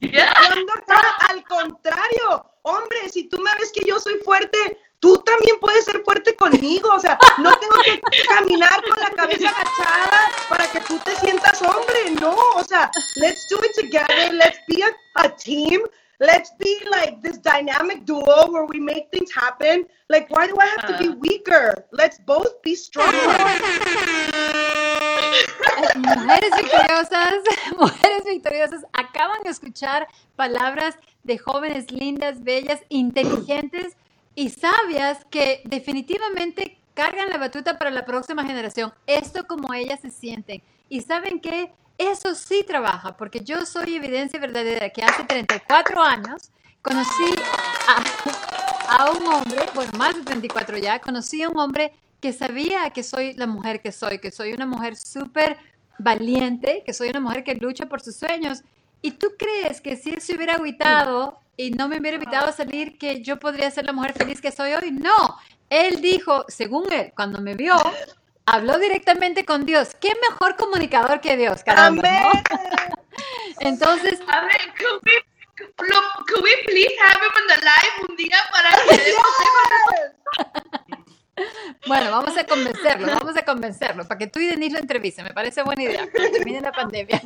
S3: al contrario, hombre, si tú me ves que yo soy fuerte, tú también puedes ser fuerte conmigo. O sea, no tengo que caminar con la cabeza agachada para que tú te sientas hombre. No, o sea, let's do it together. Let's be a, team. Let's be like this dynamic duo where we make things happen. Like, why do I have to be uh. weaker? Let's both be strong.
S1: Mujeres victoriosas, <laughs> mujeres victoriosas, acaban de escuchar palabras de jóvenes lindas, bellas, inteligentes y sabias que definitivamente cargan la batuta para la próxima generación. Esto como ellas se sienten. Y saben que eso sí trabaja, porque yo soy evidencia verdadera que hace 34 años conocí a, un hombre, bueno, más de 34 ya, conocí a un hombre que sabía que soy la mujer que soy, que soy una mujer súper valiente, que soy una mujer que lucha por sus sueños. ¿Y tú crees que si él se hubiera agüitado y no me hubiera invitado a salir, que yo podría ser la mujer feliz que soy hoy? No, él dijo, según él, cuando me vio, habló directamente con Dios. ¿Qué mejor comunicador que Dios, caramba? <laughs> Entonces...
S2: A ver, could we, please have him on the live un día para que <laughs> <laughs>
S1: bueno, vamos a convencerlo, vamos a convencerlo, para que tú y Denise lo entrevisten. Me parece buena idea, que termine la pandemia.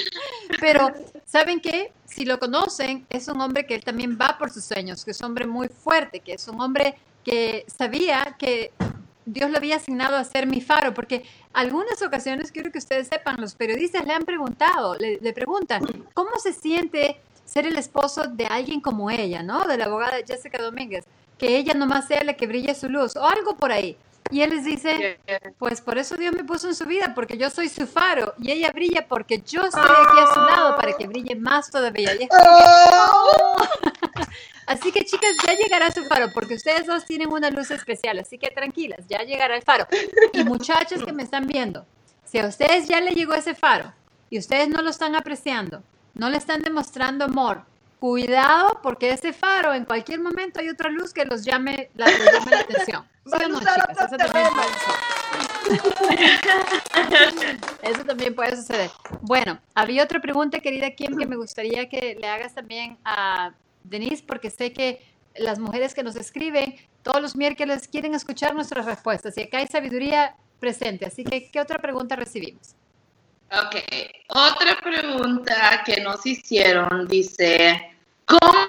S1: <laughs> Pero, ¿saben qué? Si lo conocen, es un hombre que él también va por sus sueños, que es un hombre muy fuerte, que es un hombre que sabía que Dios lo había asignado a ser mi faro, porque algunas ocasiones, quiero que ustedes sepan, los periodistas le han preguntado, le, le preguntan, ¿cómo se siente ser el esposo de alguien como ella, ¿no? De la abogada Jessica Domínguez que ella nomás sea la que brille su luz o algo por ahí. Y él les dice, pues por eso Dios me puso en su vida, porque yo soy su faro y ella brilla porque yo estoy aquí a su lado para que brille más todavía. Oh". <laughs> así que chicas, ya llegará su faro, porque ustedes dos tienen una luz especial, así que tranquilas, ya llegará el faro. Y muchachos que me están viendo, si a ustedes ya le llegó ese faro y ustedes no lo están apreciando, no le están demostrando amor, cuidado porque ese faro en cualquier momento hay otra luz que los llame la, llame la atención. <laughs> Eso también puede suceder. Bueno, había otra pregunta, querida Kim, que me gustaría que le hagas también a Denise, porque sé que las mujeres que nos escriben todos los miércoles quieren escuchar nuestras respuestas y acá hay sabiduría presente. Así que, ¿qué otra pregunta recibimos?
S2: Ok, otra pregunta que nos hicieron dice, ¿cómo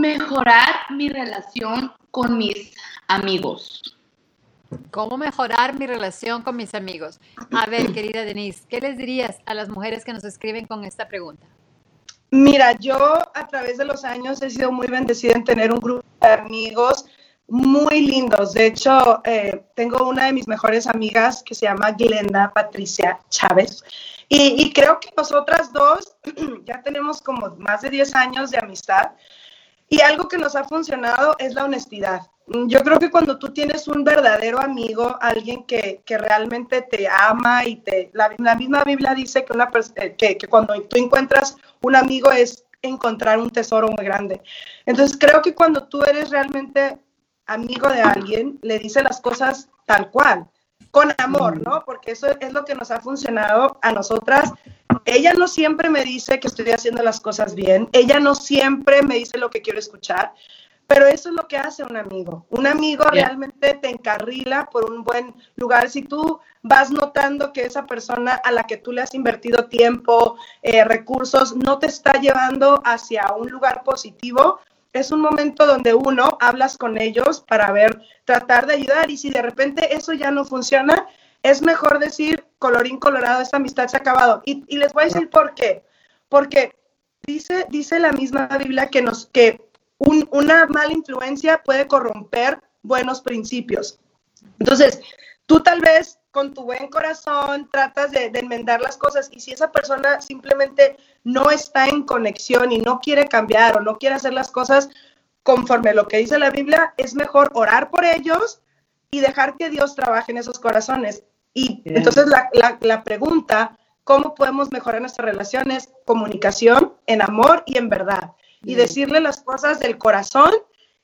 S2: mejorar mi relación con mis amigos?
S1: ¿Cómo mejorar mi relación con mis amigos? A ver, querida Denise, ¿qué les dirías a las mujeres que nos escriben con esta pregunta?
S3: Mira, yo a través de los años he sido muy bendecida en tener un grupo de amigos muy lindos. De hecho, eh, tengo una de mis mejores amigas que se llama Glenda Patricia Chávez. Y, creo que nosotras dos <clears throat> ya tenemos como más de 10 años de amistad. Y algo que nos ha funcionado es la honestidad. Yo creo que cuando tú tienes un verdadero amigo, alguien que, que realmente te ama y te... La, la misma Biblia dice que, una, eh, que, que cuando tú encuentras un amigo es encontrar un tesoro muy grande. Entonces creo que cuando tú eres realmente amigo de alguien, le dice las cosas tal cual, con amor, ¿no? Porque eso es lo que nos ha funcionado a nosotras. Ella no siempre me dice que estoy haciendo las cosas bien, ella no siempre me dice lo que quiero escuchar, pero eso es lo que hace un amigo. Un amigo realmente te encarrila por un buen lugar. Si tú vas notando que esa persona a la que tú le has invertido tiempo, eh, recursos, no te está llevando hacia un lugar positivo, es un momento donde uno hablas con ellos para ver, tratar de ayudar y si de repente eso ya no funciona, es mejor decir, colorín colorado, esta amistad se ha acabado. Y, les voy a decir por qué. Porque dice, dice la misma Biblia que, nos, que una mala influencia puede corromper buenos principios. Entonces, tú tal vez con tu buen corazón tratas de, enmendar las cosas y si esa persona simplemente no está en conexión y no quiere cambiar o no quiere hacer las cosas conforme a lo que dice la Biblia, es mejor orar por ellos, y dejar que Dios trabaje en esos corazones. Y entonces la, la, la pregunta, ¿cómo podemos mejorar nuestras relaciones? Comunicación en amor y en verdad. Y decirle las cosas del corazón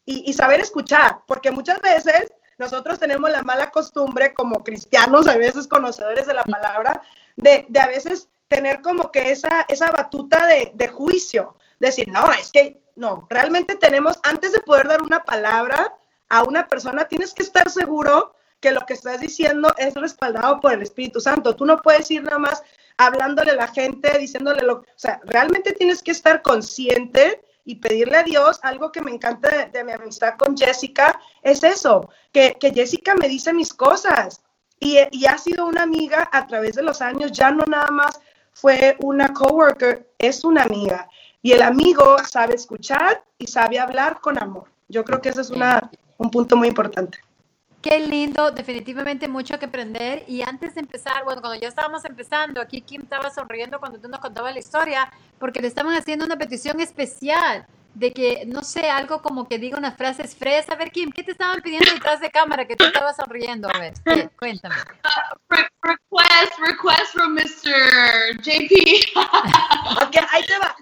S3: y, y saber escuchar, porque muchas veces nosotros tenemos la mala costumbre como cristianos, a veces conocedores de la palabra, de, de a veces tener como que esa, esa batuta de, de, juicio, decir, no, es que no, realmente tenemos, antes de poder dar una palabra a una persona, tienes que estar seguro que lo que estás diciendo es respaldado por el Espíritu Santo. Tú no puedes ir nada más hablándole a la gente, diciéndole lo, o sea, realmente tienes que estar consciente y pedirle a Dios, algo que me encanta de, de mi amistad con Jessica, es eso, que, que, Jessica me dice mis cosas y, y ha sido una amiga a través de los años, ya no nada más fue una coworker, es una amiga. Y el amigo sabe escuchar y sabe hablar con amor. Yo creo que ese es una, un punto muy importante.
S1: Qué lindo, definitivamente mucho que aprender. Y antes de empezar, bueno, cuando ya estábamos empezando, aquí Kim estaba sonriendo cuando tú nos contabas la historia, porque le estaban haciendo una petición especial de que, no sé, algo como que diga unas frases fresas. A ver, Kim, ¿qué te estaban pidiendo detrás de cámara que tú estabas sonriendo? A ver, ¿qué? cuéntame.
S2: Uh, re request, request from Mr. JP. <laughs>
S3: ok, ahí te va.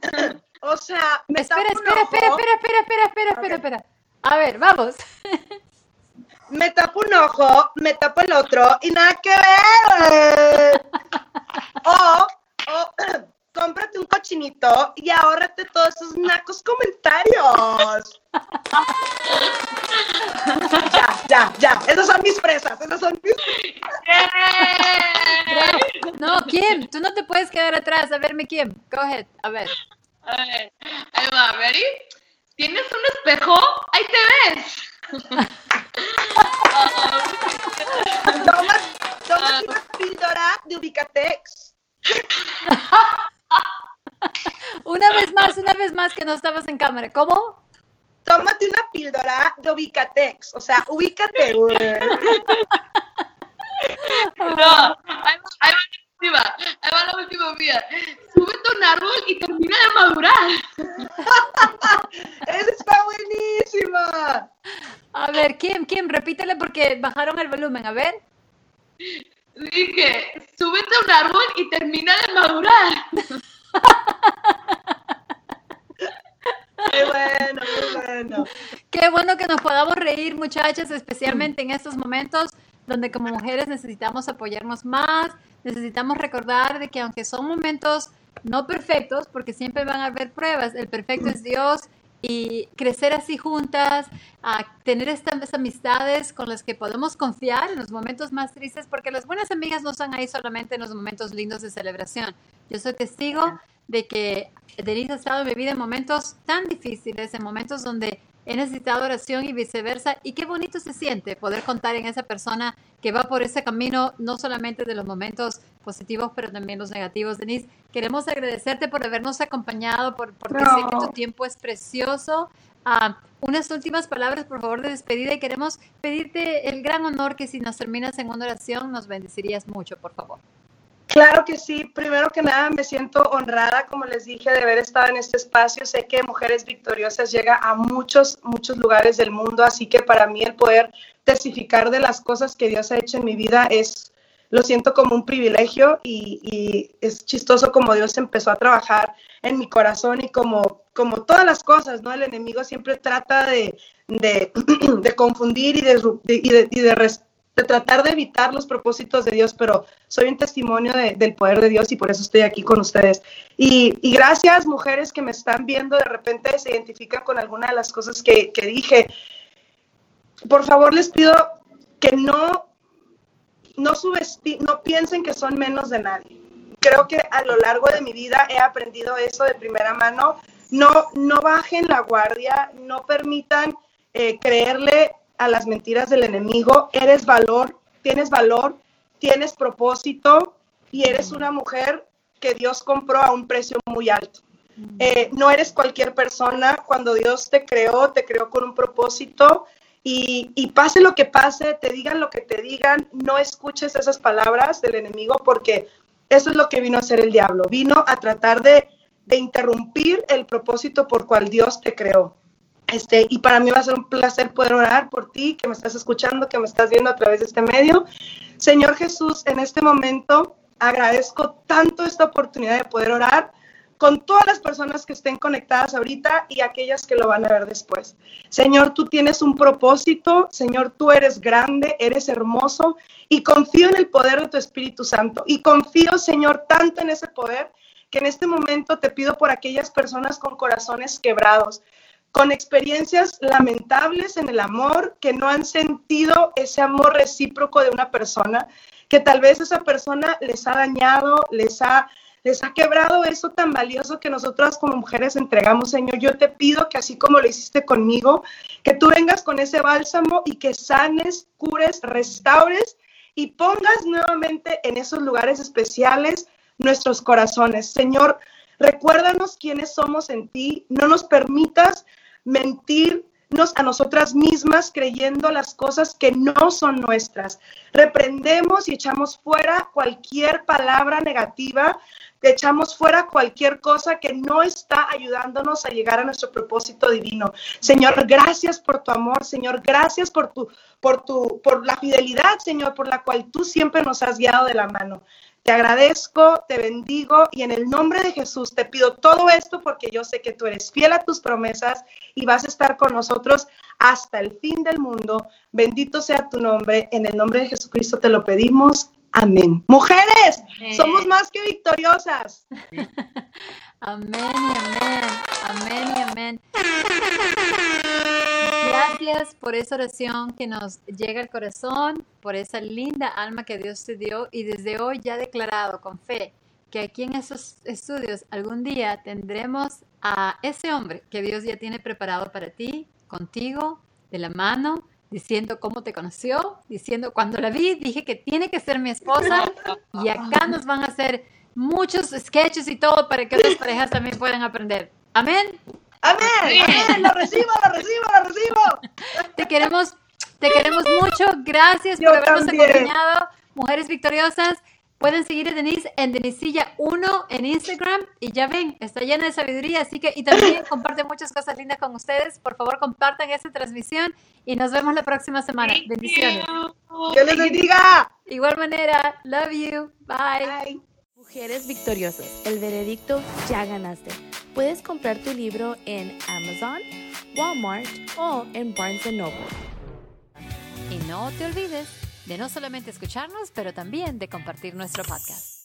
S3: O sea,
S1: me espera, espera, espera, espera, espera, espera, espera, okay. espera, espera. A ver, vamos. <laughs>
S3: me tapo un ojo, me tapo el otro y nada que ver. <laughs> o, o <clears throat> cómprate un cochinito y ahórrate todos esos nacos comentarios. <laughs> ya, ya, ya. Esas son mis presas. Esas son mis. <laughs>
S1: no, Kim, tú no te puedes quedar atrás. A verme, Kim. Go ahead. A ver.
S2: A ver. Ahí va, ¿ready? ¿Tienes un espejo? Ahí te ves.
S3: toma, toma una píldora de Ubicatex.
S1: una vez más, una vez más que no estabas en cámara. ¿Cómo?
S3: Tómate una píldora de Ubicatex. O sea, ubícate.
S2: no, ahí va, ahí va la última. Ahí va la última mía. Súbete a un árbol y termina de madurar. <laughs>
S3: Esa está buenísima.
S1: A ver, Kim, Kim, repítele porque bajaron el volumen. A ver.
S2: Dije, súbete a un árbol y termina de madurar. <laughs>
S3: Qué bueno, qué bueno.
S1: Qué bueno que nos podamos reír, muchachas, especialmente en estos momentos donde como mujeres necesitamos apoyarnos más, necesitamos recordar de que aunque son momentos no perfectos, porque siempre van a haber pruebas, el perfecto es Dios y crecer así juntas, a tener estas amistades con las que podemos confiar en los momentos más tristes, porque las buenas amigas no están ahí solamente en los momentos lindos de celebración. Yo soy testigo de que Denise ha estado en mi vida en momentos tan difíciles, en momentos donde he necesitado oración y viceversa. Y qué bonito se siente poder contar en esa persona que va por ese camino, no solamente de los momentos positivos, pero también los negativos. Denise, queremos agradecerte por habernos acompañado, por, porque no. sé que tu tiempo es precioso. Uh, unas últimas palabras, por favor, de despedida y queremos pedirte el gran honor que si nos terminas en una oración, nos bendecirías mucho, por favor.
S3: Claro que sí. Primero que nada, me siento honrada, como les dije, de haber estado en este espacio. Sé que Mujeres Victoriosas llega a muchos, muchos lugares del mundo, así que para mí el poder testificar de las cosas que Dios ha hecho en mi vida es, lo siento como un privilegio y, es chistoso como Dios empezó a trabajar en mi corazón y como, como todas las cosas, ¿no? El enemigo siempre trata de, de, <clears throat> de confundir y de, y de, y de de tratar de evitar los propósitos de Dios, pero soy un testimonio de, del poder de Dios y por eso estoy aquí con ustedes. Y, y, gracias, mujeres que me están viendo, de repente se identifican con alguna de las cosas que, que dije. Por favor, les pido que no, no, no piensen que son menos de nadie. Creo que a lo largo de mi vida he aprendido eso de primera mano. No, no bajen la guardia, no permitan eh, creerle a las mentiras del enemigo, eres valor, tienes valor, tienes propósito y eres una mujer que Dios compró a un precio muy alto. Eh, no eres cualquier persona, cuando Dios te creó, te creó con un propósito y, y, pase lo que pase, te digan lo que te digan, no escuches esas palabras del enemigo porque eso es lo que vino a hacer el diablo, vino a tratar de, de interrumpir el propósito por cual Dios te creó. Este, y para mí va a ser un placer poder orar por ti, que me estás escuchando, que me estás viendo a través de este medio. Señor Jesús, en este momento agradezco tanto esta oportunidad de poder orar con todas las personas que estén conectadas ahorita y aquellas que lo van a ver después. Señor, tú tienes un propósito, Señor, tú eres grande, eres hermoso y confío en el poder de tu Espíritu Santo y confío, Señor, tanto en ese poder que en este momento te pido por aquellas personas con corazones quebrados, con experiencias lamentables en el amor, que no han sentido ese amor recíproco de una persona, que tal vez esa persona les ha dañado, les ha les ha quebrado eso tan valioso que nosotras como mujeres entregamos, Señor. Yo te pido que así como lo hiciste conmigo, que tú vengas con ese bálsamo y que sanes, cures, restaures y pongas nuevamente en esos lugares especiales nuestros corazones. Señor, recuérdanos quiénes somos en ti, no nos permitas mentir a nosotras mismas creyendo las cosas que no son nuestras. Reprendemos y echamos fuera cualquier palabra negativa, echamos fuera cualquier cosa que no está ayudándonos a llegar a nuestro propósito divino. Señor, gracias por tu amor, Señor, gracias por tu por tu por la fidelidad, Señor, por la cual tú siempre nos has guiado de la mano. Te agradezco, te bendigo y en el nombre de Jesús te pido todo esto porque yo sé que tú eres fiel a tus promesas y vas a estar con nosotros hasta el fin del mundo. Bendito sea tu nombre. En el nombre de Jesucristo te lo pedimos. Amén. Mujeres, somos más que victoriosas. <laughs>
S1: amén y amén. Amén y amén. Gracias por esa oración que nos llega al corazón, por esa linda alma que Dios te dio y desde hoy ya declarado con fe que aquí en esos estudios algún día tendremos a ese hombre que Dios ya tiene preparado para ti, contigo, de la mano, diciendo cómo te conoció, diciendo cuando la vi dije que tiene que ser mi esposa <laughs> y acá nos van a hacer muchos sketches y todo para que otras parejas también puedan aprender. Amén.
S3: Amén, amén, lo recibo, lo recibo, lo recibo.
S1: Te queremos, te queremos mucho. Gracias por habernos acompañado. Mujeres victoriosas. Pueden seguir a Denise en Denisilla1 en Instagram y ya ven, está llena de sabiduría, así que y también <laughs> comparte muchas cosas lindas con ustedes. Por favor, compartan esta transmisión y nos vemos la próxima semana. Bendiciones.
S3: Que les bendiga.
S1: Igual manera, love you. Bye.
S4: Mujeres victoriosas, el veredicto ya ganaste. Puedes comprar tu libro en Amazon, Walmart o en Barnes Noble.
S1: Y no te olvides de no solamente escucharnos, pero también de compartir nuestro podcast.